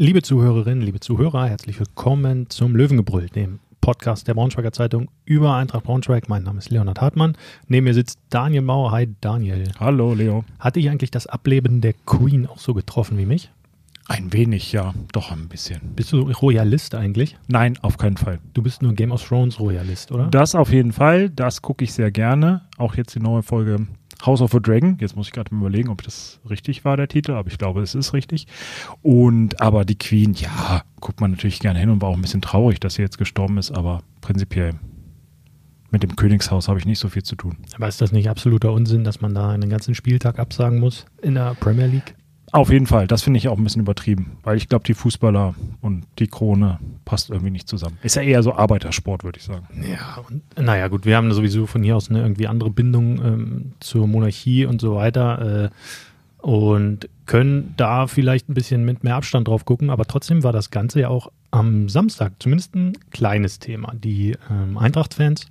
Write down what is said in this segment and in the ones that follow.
Liebe Zuhörerinnen, liebe Zuhörer, herzlich willkommen zum Löwengebrüll, dem Podcast der Braunschweiger Zeitung über Eintracht Braunschweig. Mein Name ist Leonhard Hartmann. Neben mir sitzt Daniel Mauer. Hi Daniel. Hallo Leo. Hatte ich eigentlich das Ableben der Queen auch so getroffen wie mich? Ein wenig, ja. Doch ein bisschen. Bist du Royalist eigentlich? Nein, auf keinen Fall. Du bist nur Game of Thrones Royalist, oder? Das auf jeden Fall. Das gucke ich sehr gerne. Auch jetzt die neue Folge House of the Dragon. Jetzt muss ich gerade mal überlegen, ob das richtig war, der Titel, aber ich glaube, es ist richtig. Und aber die Queen, ja, guckt man natürlich gerne hin und war auch ein bisschen traurig, dass sie jetzt gestorben ist, aber prinzipiell mit dem Königshaus habe ich nicht so viel zu tun. Aber ist das nicht absoluter Unsinn, dass man da einen ganzen Spieltag absagen muss in der Premier League? Auf jeden Fall, das finde ich auch ein bisschen übertrieben, weil ich glaube, die Fußballer und die Krone passt irgendwie nicht zusammen. Ist ja eher so Arbeitersport, würde ich sagen. Ja, und naja, gut, wir haben sowieso von hier aus eine irgendwie andere Bindung ähm, zur Monarchie und so weiter äh, und können da vielleicht ein bisschen mit mehr Abstand drauf gucken, aber trotzdem war das Ganze ja auch am Samstag zumindest ein kleines Thema. Die ähm, Eintracht-Fans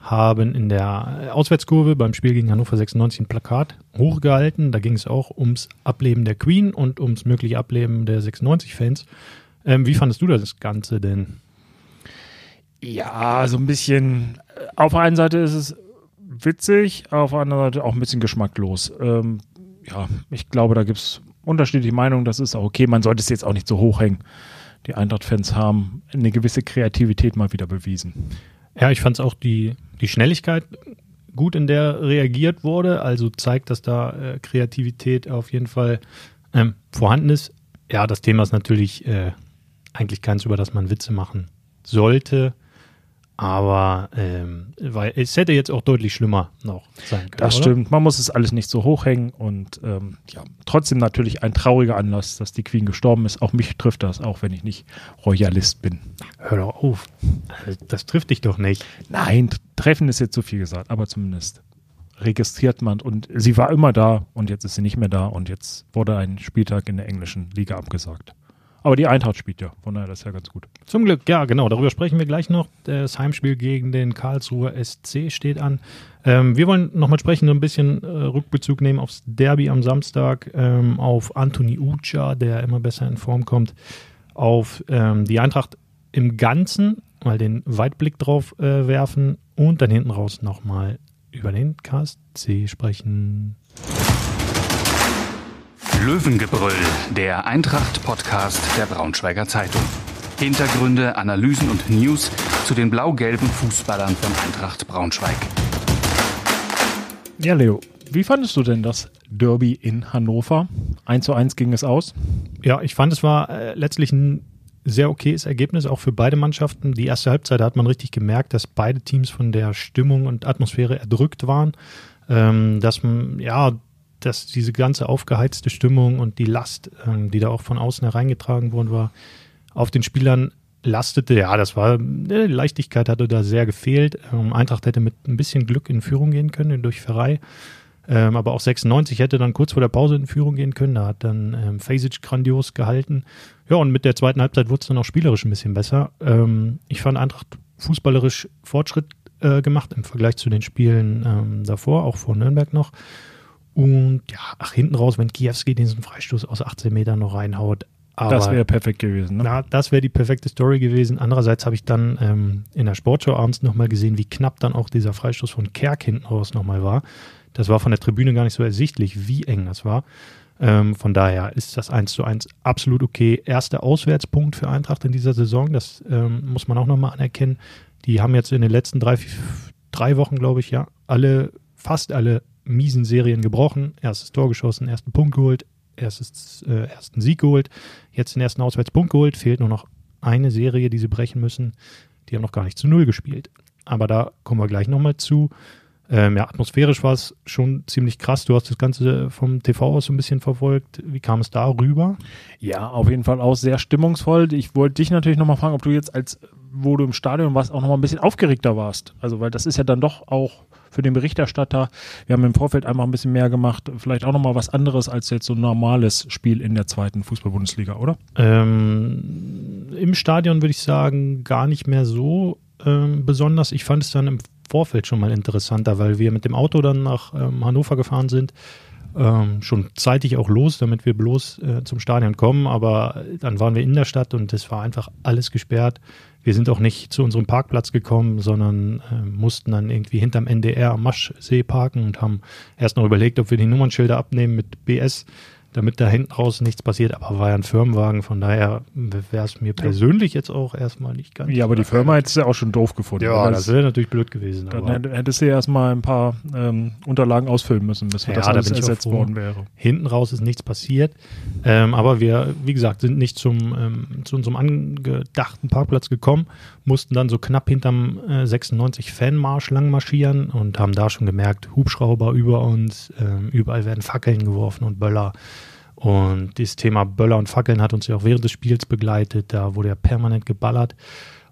haben in der Auswärtskurve beim Spiel gegen Hannover 96 ein Plakat hochgehalten. Da ging es auch ums Ableben der Queen und ums mögliche Ableben der 96-Fans. Ähm, wie fandest du das Ganze denn? Ja, so ein bisschen. äh, Auf der einen Seite ist es witzig, auf der anderen Seite auch ein bisschen geschmacklos. Ähm, ja, ich glaube, da gibt es unterschiedliche Meinungen. Das ist auch okay. Man sollte es jetzt auch nicht so hochhängen. Die Eintracht-Fans haben eine gewisse Kreativität mal wieder bewiesen. Ja, ich fand es auch die, die Schnelligkeit gut, in der reagiert wurde. Also zeigt, dass da äh, Kreativität auf jeden Fall ähm, vorhanden ist. Ja, das Thema ist natürlich äh, eigentlich keins, über das man Witze machen sollte. Aber ähm, weil es hätte jetzt auch deutlich schlimmer noch sein können. Das oder? stimmt. Man muss es alles nicht so hochhängen und ähm, ja, trotzdem natürlich ein trauriger Anlass, dass die Queen gestorben ist. Auch mich trifft das, auch wenn ich nicht Royalist bin. Hör doch auf. Das trifft dich doch nicht. Nein, treffen ist jetzt zu viel gesagt, aber zumindest registriert man und sie war immer da und jetzt ist sie nicht mehr da und jetzt wurde ein Spieltag in der englischen Liga abgesagt. Aber die Eintracht spielt ja, von daher das ist ja ganz gut. Zum Glück, ja, genau. Darüber sprechen wir gleich noch. Das Heimspiel gegen den Karlsruher SC steht an. Ähm, wir wollen nochmal sprechen, so ein bisschen äh, Rückbezug nehmen aufs Derby am Samstag, ähm, auf Anthony Ucha, der immer besser in Form kommt, auf ähm, die Eintracht im Ganzen, mal den Weitblick drauf äh, werfen und dann hinten raus nochmal über den KSC sprechen. Löwengebrüll, der Eintracht-Podcast der Braunschweiger Zeitung. Hintergründe, Analysen und News zu den blau-gelben Fußballern von Eintracht Braunschweig. Ja, Leo, wie fandest du denn das Derby in Hannover? 1 zu 1 ging es aus. Ja, ich fand, es war äh, letztlich ein sehr okayes Ergebnis, auch für beide Mannschaften. Die erste Halbzeit hat man richtig gemerkt, dass beide Teams von der Stimmung und Atmosphäre erdrückt waren. Ähm, dass man, ja, dass diese ganze aufgeheizte Stimmung und die Last, ähm, die da auch von außen hereingetragen worden war, auf den Spielern lastete. Ja, das war, äh, Leichtigkeit hatte da sehr gefehlt. Ähm, Eintracht hätte mit ein bisschen Glück in Führung gehen können durch Ferrei. Ähm, aber auch 96 hätte dann kurz vor der Pause in Führung gehen können. Da hat dann ähm, Fasic grandios gehalten. Ja, und mit der zweiten Halbzeit wurde es dann auch spielerisch ein bisschen besser. Ähm, ich fand Eintracht fußballerisch Fortschritt äh, gemacht im Vergleich zu den Spielen ähm, davor, auch vor Nürnberg noch. Und ja, ach, hinten raus, wenn Kiewski diesen Freistoß aus 18 Metern noch reinhaut. Aber das wäre perfekt gewesen. Ne? na, das wäre die perfekte Story gewesen. Andererseits habe ich dann ähm, in der Sportschau abends nochmal gesehen, wie knapp dann auch dieser Freistoß von Kerk hinten raus nochmal war. Das war von der Tribüne gar nicht so ersichtlich, wie eng das war. Ähm, von daher ist das 1 zu 1 absolut okay. Erster Auswärtspunkt für Eintracht in dieser Saison, das ähm, muss man auch nochmal anerkennen. Die haben jetzt in den letzten drei, drei Wochen, glaube ich, ja, alle, fast alle miesen Serien gebrochen. Erstes Tor geschossen, ersten Punkt geholt, erstes, äh, ersten Sieg geholt, jetzt den ersten Auswärtspunkt geholt. Fehlt nur noch eine Serie, die sie brechen müssen. Die haben noch gar nicht zu Null gespielt. Aber da kommen wir gleich nochmal zu. Ähm, ja, atmosphärisch war es schon ziemlich krass. Du hast das Ganze vom TV aus so ein bisschen verfolgt. Wie kam es da rüber? Ja, auf jeden Fall auch sehr stimmungsvoll. Ich wollte dich natürlich nochmal fragen, ob du jetzt als, wo du im Stadion warst, auch nochmal ein bisschen aufgeregter warst. Also, weil das ist ja dann doch auch für den Berichterstatter, wir haben im Vorfeld einfach ein bisschen mehr gemacht, vielleicht auch nochmal was anderes als jetzt so ein normales Spiel in der zweiten Fußball-Bundesliga, oder? Ähm, Im Stadion würde ich sagen, gar nicht mehr so ähm, besonders. Ich fand es dann im Vorfeld schon mal interessanter, weil wir mit dem Auto dann nach ähm, Hannover gefahren sind ähm, schon zeitig auch los, damit wir bloß äh, zum Stadion kommen. Aber dann waren wir in der Stadt und es war einfach alles gesperrt. Wir sind auch nicht zu unserem Parkplatz gekommen, sondern äh, mussten dann irgendwie hinterm NDR am Maschsee parken und haben erst noch überlegt, ob wir die Nummernschilder abnehmen mit BS damit da hinten raus nichts passiert. Aber war ja ein Firmenwagen, von daher wäre es mir persönlich jetzt auch erstmal nicht ganz. Ja, aber die Firma hättest du ja auch schon doof gefunden. Ja, das, das wäre natürlich blöd gewesen. Dann hättest du ja erstmal ein paar ähm, Unterlagen ausfüllen müssen, bis ja, das alles da ersetzt worden wäre. Hinten raus ist nichts passiert. Ähm, aber wir, wie gesagt, sind nicht zum, ähm, zu unserem angedachten Parkplatz gekommen, mussten dann so knapp hinterm äh, 96 Fanmarsch lang marschieren und haben da schon gemerkt, Hubschrauber über uns, äh, überall werden Fackeln geworfen und Böller. Und dieses Thema Böller und Fackeln hat uns ja auch während des Spiels begleitet. Da wurde ja permanent geballert.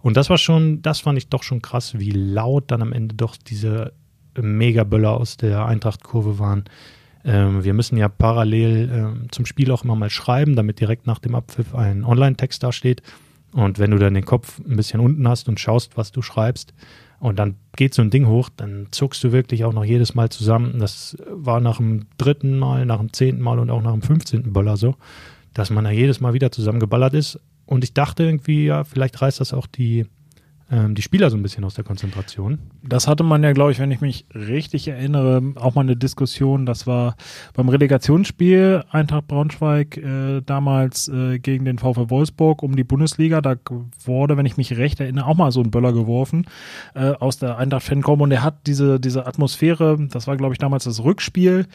Und das war schon, das fand ich doch schon krass, wie laut dann am Ende doch diese Mega-Böller aus der Eintracht-Kurve waren. Ähm, wir müssen ja parallel ähm, zum Spiel auch immer mal schreiben, damit direkt nach dem Abpfiff ein Online-Text dasteht. Und wenn du dann den Kopf ein bisschen unten hast und schaust, was du schreibst, und dann geht so ein Ding hoch, dann zuckst du wirklich auch noch jedes Mal zusammen. Das war nach dem dritten Mal, nach dem zehnten Mal und auch nach dem fünfzehnten Böller so, dass man da jedes Mal wieder zusammengeballert ist. Und ich dachte irgendwie, ja, vielleicht reißt das auch die ähm, die Spieler so ein bisschen aus der Konzentration. Das hatte man ja, glaube ich, wenn ich mich richtig erinnere, auch mal eine Diskussion. Das war beim Relegationsspiel Eintracht Braunschweig äh, damals äh, gegen den VfL Wolfsburg um die Bundesliga. Da wurde, wenn ich mich recht erinnere, auch mal so ein Böller geworfen äh, aus der Eintracht Fancom und er hat diese, diese Atmosphäre, das war, glaube ich, damals das Rückspiel,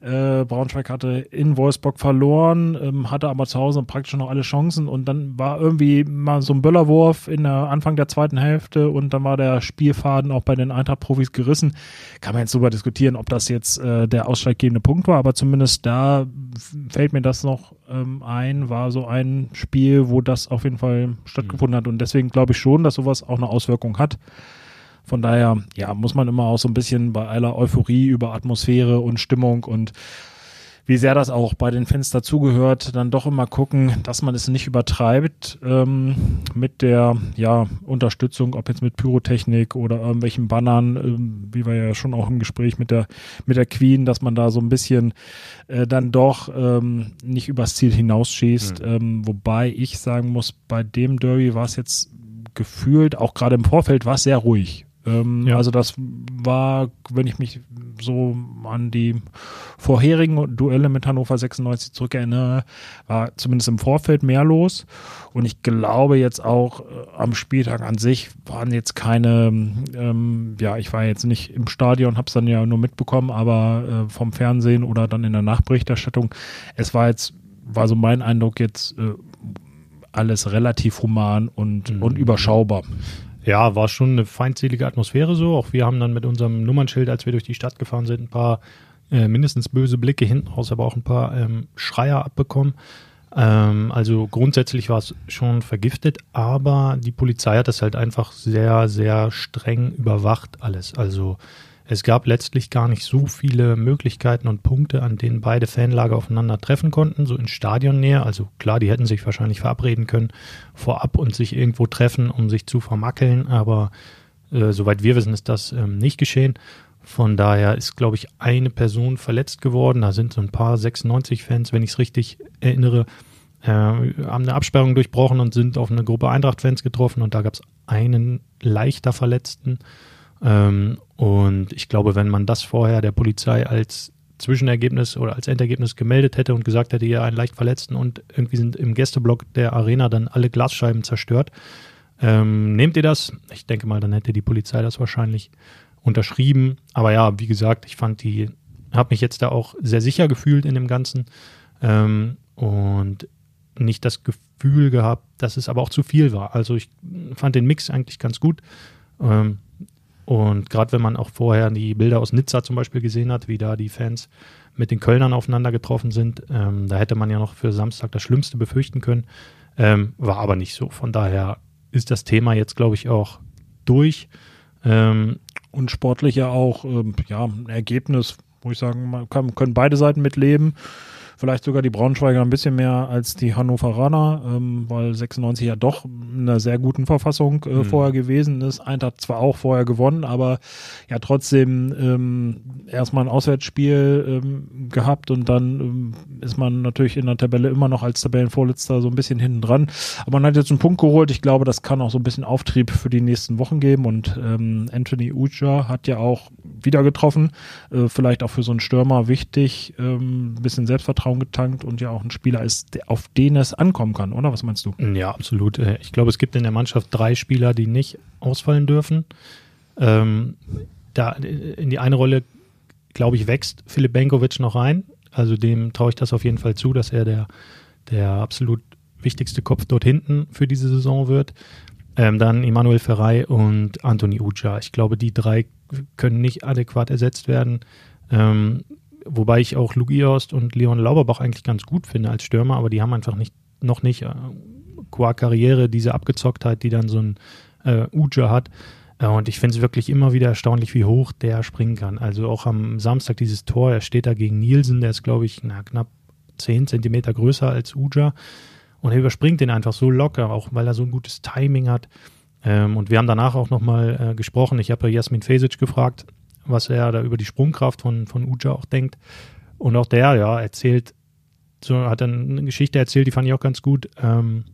äh, Braunschweig hatte in Wolfsburg verloren, ähm, hatte aber zu Hause praktisch noch alle Chancen und dann war irgendwie mal so ein Böllerwurf in der Anfang der zweiten Hälfte und dann war der Spielfaden auch bei den Eintracht-Profis gerissen. Kann man jetzt darüber diskutieren, ob das jetzt äh, der ausschlaggebende Punkt war, aber zumindest da fällt mir das noch ähm, ein, war so ein Spiel, wo das auf jeden Fall stattgefunden hat und deswegen glaube ich schon, dass sowas auch eine Auswirkung hat. Von daher, ja, muss man immer auch so ein bisschen bei aller Euphorie über Atmosphäre und Stimmung und wie sehr das auch bei den Fans dazugehört, dann doch immer gucken, dass man es nicht übertreibt ähm, mit der ja, Unterstützung, ob jetzt mit Pyrotechnik oder irgendwelchen Bannern, ähm, wie wir ja schon auch im Gespräch mit der, mit der Queen, dass man da so ein bisschen äh, dann doch ähm, nicht übers Ziel hinausschießt. Mhm. Ähm, wobei ich sagen muss, bei dem Derby war es jetzt gefühlt, auch gerade im Vorfeld, war es sehr ruhig. Ähm, ja. Also das war, wenn ich mich so an die vorherigen Duelle mit Hannover 96 zurückerinnere, war zumindest im Vorfeld mehr los. Und ich glaube jetzt auch äh, am Spieltag an sich waren jetzt keine, ähm, ja, ich war jetzt nicht im Stadion, habe es dann ja nur mitbekommen, aber äh, vom Fernsehen oder dann in der Nachberichterstattung, es war jetzt, war so mein Eindruck jetzt äh, alles relativ human und, mhm. und überschaubar. Ja, war schon eine feindselige Atmosphäre so. Auch wir haben dann mit unserem Nummernschild, als wir durch die Stadt gefahren sind, ein paar äh, mindestens böse Blicke hinten raus, aber auch ein paar ähm, Schreier abbekommen. Ähm, also grundsätzlich war es schon vergiftet, aber die Polizei hat das halt einfach sehr, sehr streng überwacht alles. Also es gab letztlich gar nicht so viele Möglichkeiten und Punkte, an denen beide Fanlager aufeinander treffen konnten, so in Stadionnähe. Also klar, die hätten sich wahrscheinlich verabreden können vorab und sich irgendwo treffen, um sich zu vermackeln, aber äh, soweit wir wissen, ist das ähm, nicht geschehen. Von daher ist, glaube ich, eine Person verletzt geworden. Da sind so ein paar 96-Fans, wenn ich es richtig erinnere, äh, haben eine Absperrung durchbrochen und sind auf eine Gruppe Eintracht-Fans getroffen und da gab es einen leichter Verletzten. Ähm, und ich glaube, wenn man das vorher der Polizei als Zwischenergebnis oder als Endergebnis gemeldet hätte und gesagt hätte, ja, einen leicht Verletzten und irgendwie sind im Gästeblock der Arena dann alle Glasscheiben zerstört. Ähm, nehmt ihr das? Ich denke mal, dann hätte die Polizei das wahrscheinlich unterschrieben. Aber ja, wie gesagt, ich fand die, habe mich jetzt da auch sehr sicher gefühlt in dem Ganzen ähm, und nicht das Gefühl gehabt, dass es aber auch zu viel war. Also ich fand den Mix eigentlich ganz gut. Ähm, und gerade wenn man auch vorher die Bilder aus Nizza zum Beispiel gesehen hat, wie da die Fans mit den Kölnern aufeinander getroffen sind, ähm, da hätte man ja noch für Samstag das Schlimmste befürchten können. Ähm, war aber nicht so. Von daher ist das Thema jetzt, glaube ich, auch durch. Ähm, und sportlich ja auch, ähm, ja, ein Ergebnis, wo ich sagen, man kann, können beide Seiten mitleben. Vielleicht sogar die Braunschweiger ein bisschen mehr als die Hannoveraner, ähm, weil 96 ja doch einer sehr guten Verfassung äh, mhm. vorher gewesen ist. Eintracht zwar auch vorher gewonnen, aber ja trotzdem ähm, erstmal ein Auswärtsspiel ähm, gehabt und dann ähm, ist man natürlich in der Tabelle immer noch als Tabellenvorletzter so ein bisschen hinten dran. Aber man hat jetzt einen Punkt geholt. Ich glaube, das kann auch so ein bisschen Auftrieb für die nächsten Wochen geben und ähm, Anthony Uja hat ja auch wieder getroffen. Äh, vielleicht auch für so einen Stürmer wichtig, ähm, ein bisschen Selbstvertrauen getankt und ja auch ein Spieler ist, auf den es ankommen kann, oder? Was meinst du? Ja, absolut. Äh, ich glaube, es gibt in der Mannschaft drei Spieler, die nicht ausfallen dürfen. Ähm, da in die eine Rolle, glaube ich, wächst Philipp Benkovic noch rein. Also dem traue ich das auf jeden Fall zu, dass er der, der absolut wichtigste Kopf dort hinten für diese Saison wird. Ähm, dann Emanuel Ferrei und Anthony Uja. Ich glaube, die drei können nicht adäquat ersetzt werden. Ähm, wobei ich auch Luke Iost und Leon Lauberbach eigentlich ganz gut finde als Stürmer, aber die haben einfach nicht, noch nicht äh, qua Karriere diese Abgezocktheit, die dann so ein äh, Uja hat. Äh, und ich finde es wirklich immer wieder erstaunlich, wie hoch der springen kann. Also auch am Samstag dieses Tor, er steht da gegen Nielsen, der ist, glaube ich, na, knapp 10 Zentimeter größer als Uja. Und er überspringt den einfach so locker, auch weil er so ein gutes Timing hat. Ähm, und wir haben danach auch nochmal äh, gesprochen. Ich habe Jasmin Fesic gefragt, was er da über die Sprungkraft von, von Uja auch denkt. Und auch der, ja, erzählt, so hat dann eine Geschichte erzählt, die fand ich auch ganz gut. Ähm,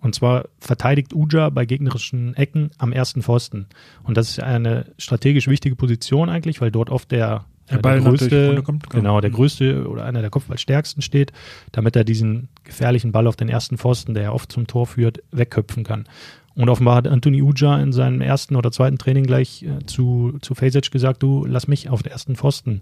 und zwar verteidigt Uja bei gegnerischen Ecken am ersten Pfosten. Und das ist eine strategisch wichtige Position eigentlich, weil dort oft der der, Ball der größte, kommt, genau, der größte oder einer der Kopfballstärksten steht, damit er diesen gefährlichen Ball auf den ersten Pfosten, der ja oft zum Tor führt, wegköpfen kann. Und offenbar hat Anthony Uja in seinem ersten oder zweiten Training gleich äh, zu, zu Fesic gesagt, du lass mich auf den ersten Pfosten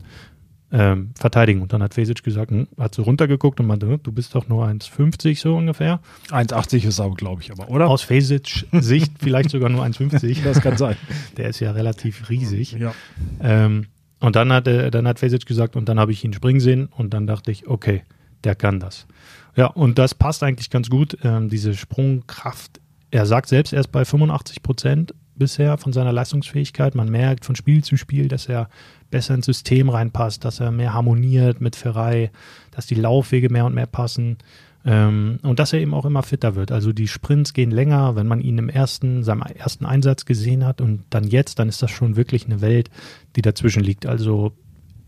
ähm, verteidigen. Und dann hat Fesic gesagt, hm, hat so runtergeguckt und meinte, hm, du bist doch nur 1,50 so ungefähr. 1,80 ist aber, glaube ich, aber, oder? Aus Fesic Sicht vielleicht sogar nur 1,50. Das kann sein. Der ist ja relativ riesig. Ja. Ähm, und dann hat, äh, dann hat Fesic gesagt, und dann habe ich ihn springen sehen und dann dachte ich, okay, der kann das. Ja, und das passt eigentlich ganz gut, ähm, diese Sprungkraft. Er sagt selbst erst bei 85 Prozent bisher von seiner Leistungsfähigkeit. Man merkt von Spiel zu Spiel, dass er besser ins System reinpasst, dass er mehr harmoniert mit Ferrei, dass die Laufwege mehr und mehr passen. Ähm, und dass er eben auch immer fitter wird. Also die Sprints gehen länger, wenn man ihn im ersten, seinem ersten Einsatz gesehen hat und dann jetzt, dann ist das schon wirklich eine Welt, die dazwischen liegt. Also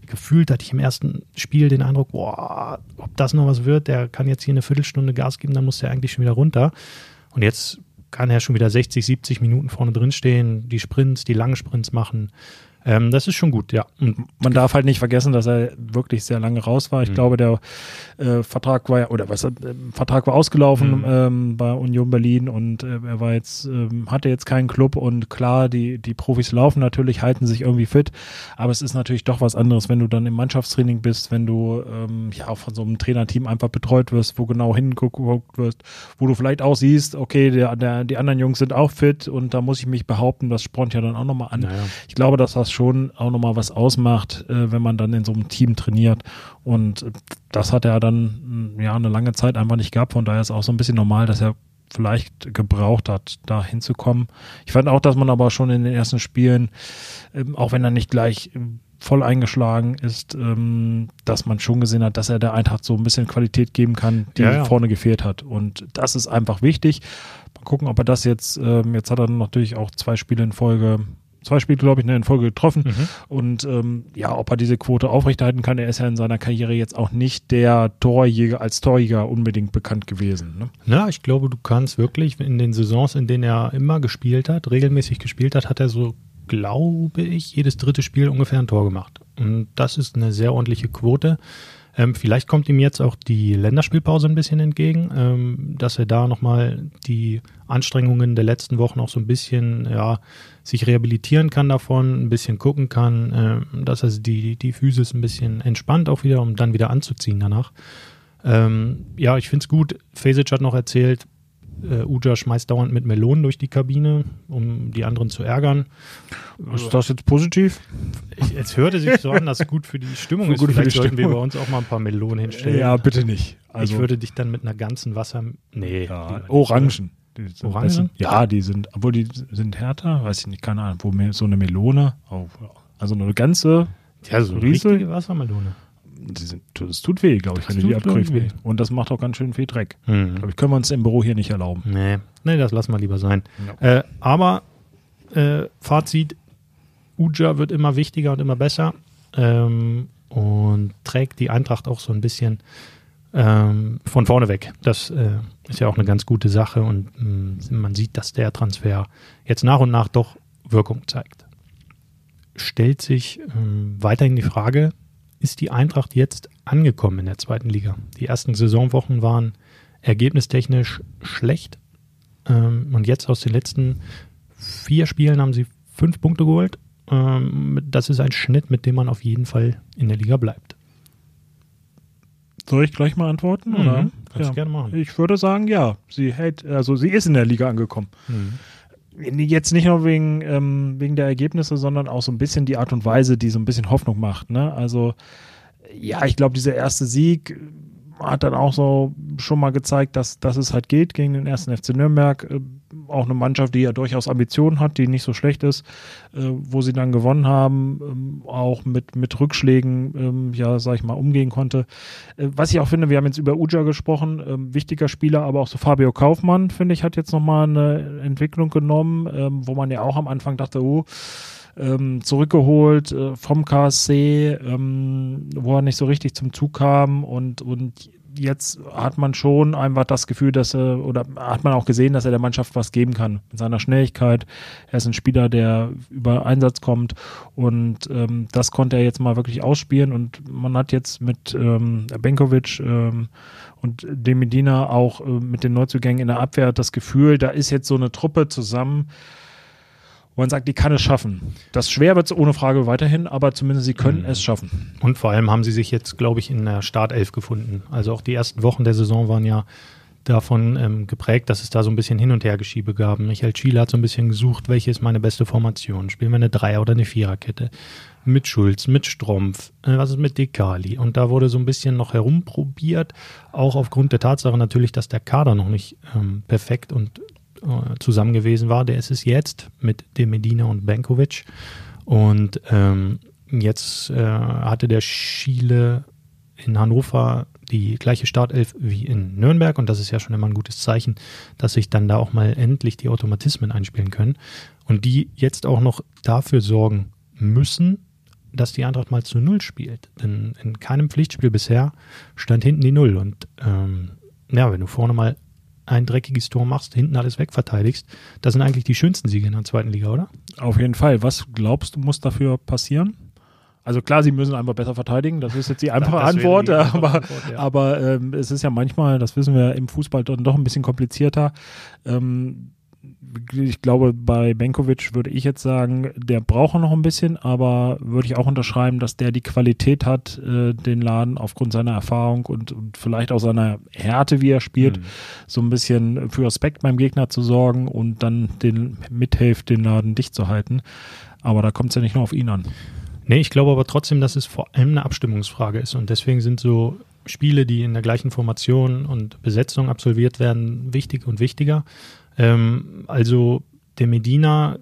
gefühlt hatte ich im ersten Spiel den Eindruck, boah, ob das noch was wird, der kann jetzt hier eine Viertelstunde Gas geben, dann muss der eigentlich schon wieder runter. Und jetzt kann er schon wieder 60, 70 Minuten vorne drin stehen, die Sprints, die langen Sprints machen. Ähm, das ist schon gut, ja. Und man darf halt nicht vergessen, dass er wirklich sehr lange raus war. Ich mhm. glaube, der äh, Vertrag war ja, oder was, äh, Vertrag war ausgelaufen mhm. ähm, bei Union Berlin und äh, er war jetzt, ähm, hatte jetzt keinen Club und klar, die, die Profis laufen natürlich, halten sich irgendwie fit, aber es ist natürlich doch was anderes, wenn du dann im Mannschaftstraining bist, wenn du ähm, ja von so einem Trainerteam einfach betreut wirst, wo genau hingeguckt wirst, wo du vielleicht auch siehst, okay, der, der, die anderen Jungs sind auch fit und da muss ich mich behaupten, das spornt ja dann auch nochmal an. Naja. Ich glaube, dass das schon auch nochmal was ausmacht, äh, wenn man dann in so einem Team trainiert. Und das hat er dann mm, ja eine lange Zeit einfach nicht gehabt. Von daher ist auch so ein bisschen normal, dass er vielleicht gebraucht hat, da hinzukommen. Ich fand auch, dass man aber schon in den ersten Spielen, ähm, auch wenn er nicht gleich ähm, voll eingeschlagen ist, ähm, dass man schon gesehen hat, dass er der Eintracht so ein bisschen Qualität geben kann, die ja, ja. vorne gefehlt hat. Und das ist einfach wichtig. Mal gucken, ob er das jetzt, jetzt hat er natürlich auch zwei Spiele in Folge zwei Spiele, glaube ich, in Folge getroffen. Mhm. Und ähm, ja, ob er diese Quote aufrechterhalten kann, er ist ja in seiner Karriere jetzt auch nicht der Torjäger als Torjäger unbedingt bekannt gewesen. Ne? Na, ich glaube, du kannst wirklich in den Saisons, in denen er immer gespielt hat, regelmäßig gespielt hat, hat er so, glaube ich, jedes dritte Spiel ungefähr ein Tor gemacht. Und das ist eine sehr ordentliche Quote. Ähm, vielleicht kommt ihm jetzt auch die Länderspielpause ein bisschen entgegen, ähm, dass er da nochmal die Anstrengungen der letzten Wochen auch so ein bisschen, ja, sich rehabilitieren kann davon, ein bisschen gucken kann, äh, dass er die, die Physis ein bisschen entspannt auch wieder, um dann wieder anzuziehen danach. Ähm, ja, ich finde es gut. Fesic hat noch erzählt, äh, Uja schmeißt dauernd mit Melonen durch die Kabine, um die anderen zu ärgern. Ist das jetzt positiv? Ich, es hörte sich so an, dass es gut für die Stimmung ist. Gut Vielleicht sollten wir bei uns auch mal ein paar Melonen hinstellen. Ja, bitte nicht. Also, ich würde dich dann mit einer ganzen Wasser... Nee. Ja, Orangen. Orangen? Ja, die sind, obwohl die sind härter, weiß ich nicht, keine Ahnung, wo mir so eine Melone, oh, also eine ganze ja, so eine richtige Wassermelone. das tut weh, glaube ich, wenn du die abkriegst. Und das macht auch ganz schön viel Dreck. Mhm. Glaube ich, können wir uns im Büro hier nicht erlauben. Nee, nee, das lassen wir lieber sein. Äh, aber äh, Fazit, Uja wird immer wichtiger und immer besser ähm, und trägt die Eintracht auch so ein bisschen ähm, von vorne weg. Das äh, ist ja auch eine ganz gute Sache und mh, man sieht, dass der Transfer jetzt nach und nach doch Wirkung zeigt. Stellt sich ähm, weiterhin die Frage, ist die Eintracht jetzt angekommen in der zweiten Liga? Die ersten Saisonwochen waren ergebnistechnisch schlecht. Ähm, und jetzt aus den letzten vier Spielen haben sie fünf Punkte geholt. Ähm, das ist ein Schnitt, mit dem man auf jeden Fall in der Liga bleibt. Soll ich gleich mal antworten? Mhm, Oder? kannst du gerne machen. Ich würde sagen, ja. Sie hält, also sie ist in der Liga angekommen. Jetzt nicht nur wegen, ähm, wegen der Ergebnisse, sondern auch so ein bisschen die Art und Weise, die so ein bisschen Hoffnung macht. Ne? Also, ja, ich glaube, dieser erste Sieg hat dann auch so schon mal gezeigt, dass, dass es halt geht gegen den ersten FC Nürnberg. Auch eine Mannschaft, die ja durchaus Ambitionen hat, die nicht so schlecht ist, äh, wo sie dann gewonnen haben, ähm, auch mit, mit Rückschlägen, ähm, ja, sag ich mal, umgehen konnte. Äh, was ich auch finde, wir haben jetzt über Uja gesprochen, ähm, wichtiger Spieler, aber auch so Fabio Kaufmann, finde ich, hat jetzt nochmal eine Entwicklung genommen, ähm, wo man ja auch am Anfang dachte, oh, ähm, zurückgeholt äh, vom KSC, ähm, wo er nicht so richtig zum Zug kam und, und jetzt hat man schon einfach das Gefühl, dass er, oder hat man auch gesehen, dass er der Mannschaft was geben kann mit seiner Schnelligkeit. Er ist ein Spieler, der über Einsatz kommt und ähm, das konnte er jetzt mal wirklich ausspielen und man hat jetzt mit ähm, Benkovic ähm, und dem Medina auch äh, mit den Neuzugängen in der Abwehr das Gefühl, da ist jetzt so eine Truppe zusammen, wo man sagt, die kann es schaffen. Das schwer wird es ohne Frage weiterhin, aber zumindest sie können es schaffen. Und vor allem haben sie sich jetzt, glaube ich, in der Startelf gefunden. Also auch die ersten Wochen der Saison waren ja davon ähm, geprägt, dass es da so ein bisschen Hin- und Hergeschiebe gab. Michael Schiele hat so ein bisschen gesucht, welche ist meine beste Formation? Spielen wir eine Dreier- oder eine Viererkette? Mit Schulz, mit Strumpf, äh, was ist mit Dekali? Und da wurde so ein bisschen noch herumprobiert, auch aufgrund der Tatsache natürlich, dass der Kader noch nicht ähm, perfekt und zusammen gewesen war. Der ist es jetzt mit dem Medina und Benkovic. Und ähm, jetzt äh, hatte der Schiele in Hannover die gleiche Startelf wie in Nürnberg und das ist ja schon immer ein gutes Zeichen, dass sich dann da auch mal endlich die Automatismen einspielen können und die jetzt auch noch dafür sorgen müssen, dass die Eintracht mal zu Null spielt. Denn in keinem Pflichtspiel bisher stand hinten die Null und ähm, ja, wenn du vorne mal ein dreckiges Tor machst, hinten alles wegverteidigst, das sind eigentlich die schönsten Siege in der zweiten Liga, oder? Auf jeden Fall. Was glaubst du, muss dafür passieren? Also klar, sie müssen einfach besser verteidigen. Das ist jetzt die einfache Antwort, die aber, Antwort, ja. aber ähm, es ist ja manchmal, das wissen wir im Fußball dann doch ein bisschen komplizierter. Ähm, ich glaube, bei Benkovic würde ich jetzt sagen, der braucht noch ein bisschen, aber würde ich auch unterschreiben, dass der die Qualität hat, äh, den Laden aufgrund seiner Erfahrung und, und vielleicht auch seiner Härte, wie er spielt, Mhm. so ein bisschen für Respekt beim Gegner zu sorgen und dann den mithilft, den Laden dicht zu halten. Aber da kommt es ja nicht nur auf ihn an. Nee, ich glaube aber trotzdem, dass es vor allem eine Abstimmungsfrage ist. Und deswegen sind so Spiele, die in der gleichen Formation und Besetzung absolviert werden, wichtig und wichtiger. Ähm, also der Medina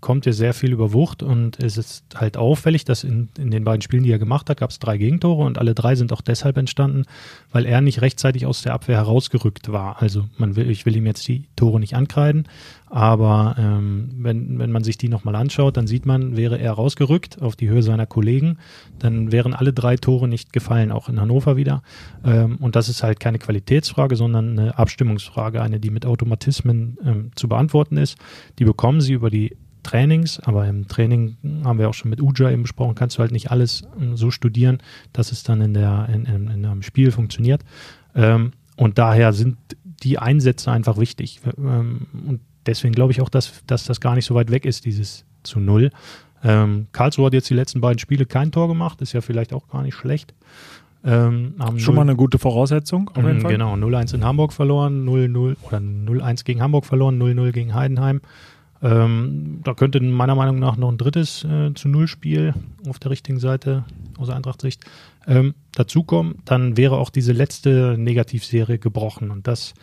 kommt ja sehr viel über Wucht und es ist halt auffällig, dass in, in den beiden Spielen, die er gemacht hat, gab es drei Gegentore und alle drei sind auch deshalb entstanden, weil er nicht rechtzeitig aus der Abwehr herausgerückt war. Also man will, ich will ihm jetzt die Tore nicht ankreiden, aber ähm, wenn, wenn man sich die nochmal anschaut, dann sieht man, wäre er rausgerückt auf die Höhe seiner Kollegen, dann wären alle drei Tore nicht gefallen, auch in Hannover wieder. Ähm, und das ist halt keine Qualitätsfrage, sondern eine Abstimmungsfrage, eine, die mit Automatismen ähm, zu beantworten ist. Die bekommen sie über die Trainings, aber im Training haben wir auch schon mit Uja eben besprochen, kannst du halt nicht alles ähm, so studieren, dass es dann in der in, in, in einem Spiel funktioniert. Ähm, und daher sind die Einsätze einfach wichtig. Ähm, und deswegen glaube ich auch, dass, dass das gar nicht so weit weg ist, dieses zu Null. Ähm, Karlsruhe hat jetzt die letzten beiden Spiele kein Tor gemacht, ist ja vielleicht auch gar nicht schlecht. Ähm, haben Schon null- mal eine gute Voraussetzung, auf jeden Mhm, Fall. Genau, 0-1 in Hamburg verloren, 0-0 oder 0-1 gegen Hamburg verloren, 0-0 gegen Heidenheim. Ähm, da könnte meiner Meinung nach noch ein drittes äh, zu Null-Spiel auf der richtigen Seite aus Eintracht-Sicht ähm, dazukommen. Dann wäre auch diese letzte Negativserie gebrochen und das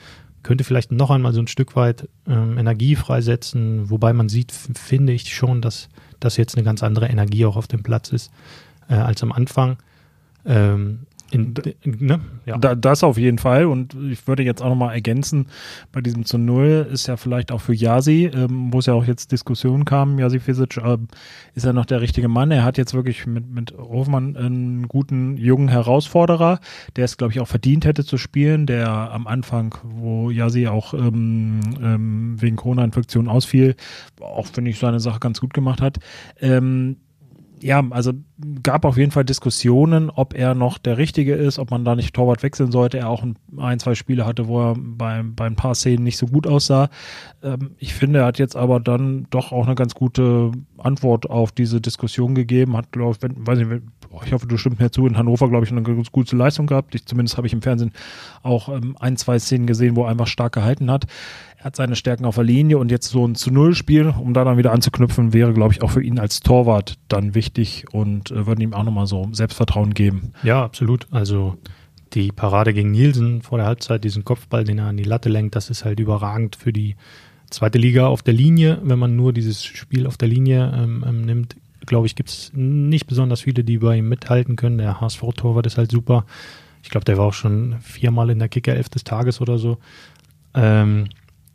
könnte vielleicht noch einmal so ein Stück weit ähm, Energie freisetzen, wobei man sieht, finde ich schon, dass das jetzt eine ganz andere Energie auch auf dem Platz ist äh, als am Anfang. Ähm, in, ne? ja. da, das auf jeden Fall. Und ich würde jetzt auch nochmal ergänzen, bei diesem zu Null ist ja vielleicht auch für Yasi, ähm, wo es ja auch jetzt Diskussionen kam, Yasi Fisic äh, ist ja noch der richtige Mann. Er hat jetzt wirklich mit, mit Hofmann einen guten jungen Herausforderer, der es, glaube ich, auch verdient hätte zu spielen, der am Anfang, wo Yasi auch ähm, ähm, wegen Corona-Infektion ausfiel, auch, finde ich, seine Sache ganz gut gemacht hat. Ähm, ja, also gab auf jeden Fall Diskussionen, ob er noch der Richtige ist, ob man da nicht Torwart wechseln sollte. Er auch ein, ein zwei Spiele hatte, wo er bei, bei ein paar Szenen nicht so gut aussah. Ähm, ich finde, er hat jetzt aber dann doch auch eine ganz gute Antwort auf diese Diskussion gegeben. Hat, glaube ich, weiß nicht, ich hoffe, du stimmst mir zu, in Hannover, glaube ich, eine ganz gute Leistung gehabt. Ich, zumindest habe ich im Fernsehen auch ähm, ein, zwei Szenen gesehen, wo er einfach stark gehalten hat. Er hat seine Stärken auf der Linie und jetzt so ein zu Null Spiel, um da dann wieder anzuknüpfen, wäre, glaube ich, auch für ihn als Torwart dann wichtig und äh, würden ihm auch nochmal so Selbstvertrauen geben. Ja, absolut. Also die Parade gegen Nielsen vor der Halbzeit, diesen Kopfball, den er an die Latte lenkt, das ist halt überragend für die zweite Liga auf der Linie. Wenn man nur dieses Spiel auf der Linie ähm, ähm, nimmt, glaube ich, gibt es nicht besonders viele, die bei ihm mithalten können. Der HSV-Torwart ist halt super. Ich glaube, der war auch schon viermal in der Kicker 11 des Tages oder so. Ähm,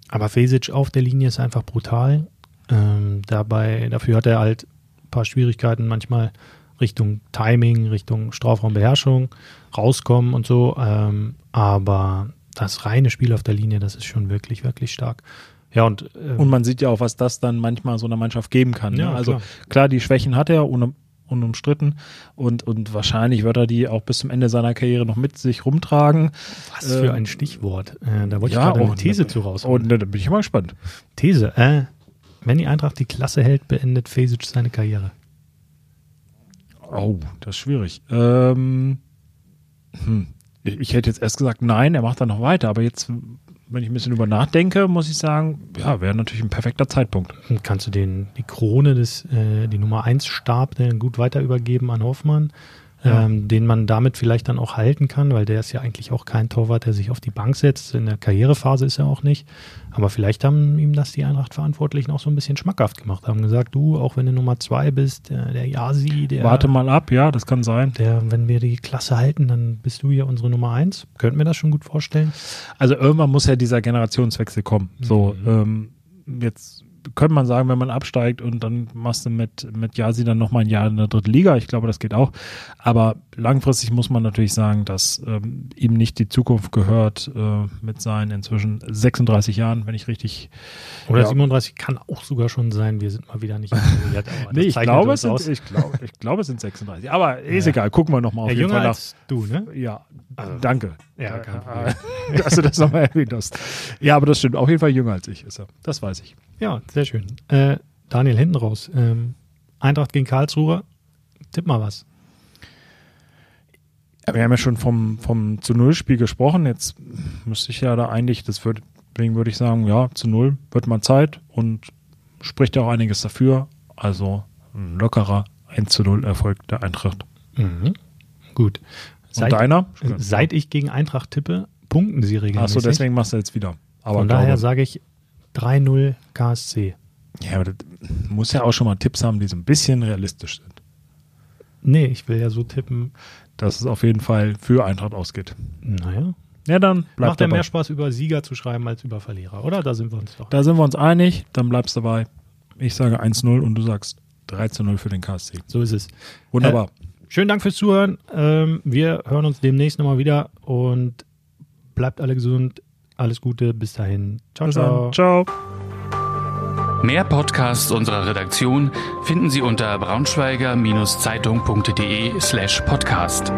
aber Fesic auf der Linie ist einfach brutal. Ähm, dabei, dafür hat er halt ein paar Schwierigkeiten manchmal Richtung Timing, Richtung Strafraumbeherrschung, rauskommen und so. Ähm, aber das reine Spiel auf der Linie, das ist schon wirklich, wirklich stark. Ja, und, ähm, und man sieht ja auch, was das dann manchmal so einer Mannschaft geben kann. Ne? Ja, Also klar. klar, die Schwächen hat er, ohne, unumstritten. Und, und wahrscheinlich wird er die auch bis zum Ende seiner Karriere noch mit sich rumtragen. Was für ähm, ein Stichwort. Äh, da wollte ja, ich gerade eine These zu rausholen. Und da bin ich mal gespannt. These. Äh, wenn die Eintracht die Klasse hält, beendet Fesic seine Karriere. Oh, das ist schwierig. Ähm, hm. Ich hätte jetzt erst gesagt, nein, er macht da noch weiter, aber jetzt wenn ich ein bisschen über nachdenke, muss ich sagen, ja, wäre natürlich ein perfekter Zeitpunkt. Kannst du den, die Krone des, äh, die Nummer 1 Stab gut weiter übergeben an Hoffmann? Ja. ähm, den man damit vielleicht dann auch halten kann, weil der ist ja eigentlich auch kein Torwart, der sich auf die Bank setzt. In der Karrierephase ist er auch nicht. Aber vielleicht haben ihm das die Eintracht-Verantwortlichen auch so ein bisschen schmackhaft gemacht. Haben gesagt, du, auch wenn du Nummer zwei bist, der, der Yasi, der. Warte mal ab, ja, das kann sein. Der, wenn wir die Klasse halten, dann bist du hier unsere Nummer eins. Könnten wir das schon gut vorstellen? Also irgendwann muss ja dieser Generationswechsel kommen. So, mhm. ähm, jetzt könnte man sagen, wenn man absteigt und dann machst du mit, mit Yasi dann nochmal ein Jahr in der dritten Liga. Ich glaube, das geht auch. Aber langfristig muss man natürlich sagen, dass ähm, ihm nicht die Zukunft gehört äh, mit seinen inzwischen 36 Jahren, wenn ich richtig. Oder ja, 37 kann auch sogar schon sein. Wir sind mal wieder nicht informiert. nee, ich glaube, es sind, ich, glaub, ich glaube, es sind 36. Aber ist ja. egal. Gucken wir nochmal auf ja, jeden Fall nach. du, ne? Ja, also, danke. Ja, kein Problem. Dass du das nochmal erwähnt hast. Ja, aber das stimmt. Auf jeden Fall jünger als ich ist er. Das weiß ich. Ja, sehr schön. Äh, Daniel, hinten raus. Ähm, Eintracht gegen Karlsruhe. Tipp mal was. wir haben ja schon vom, vom zu Null-Spiel gesprochen. Jetzt müsste ich ja da eigentlich, das würde, deswegen würde ich sagen, ja, zu Null wird mal Zeit und spricht ja auch einiges dafür. Also ein lockerer 1 zu 0 Erfolg der Eintracht. Mhm. Gut. Seit, und deiner? Seit ich gegen Eintracht tippe, punkten sie regelmäßig. Achso, deswegen machst du jetzt wieder. Aber Von daher sage ich 3-0 KSC. Ja, aber das muss ja auch schon mal Tipps haben, die so ein bisschen realistisch sind. Nee, ich will ja so tippen. Dass es auf jeden Fall für Eintracht ausgeht. Naja. Ja, dann bleibt Macht ja mehr Spaß, über Sieger zu schreiben als über Verlierer, oder? Da sind wir uns doch. Da sind wir uns einig, dann bleibst du dabei. Ich sage 1-0 und du sagst 3-0 für den KSC. So ist es. Wunderbar. Äh, schönen Dank fürs Zuhören. Ähm, wir hören uns demnächst nochmal wieder und bleibt alle gesund. Alles Gute, bis dahin. Ciao, bis ciao. Ciao. Mehr Podcasts unserer Redaktion finden Sie unter braunschweiger-zeitung.de slash podcast.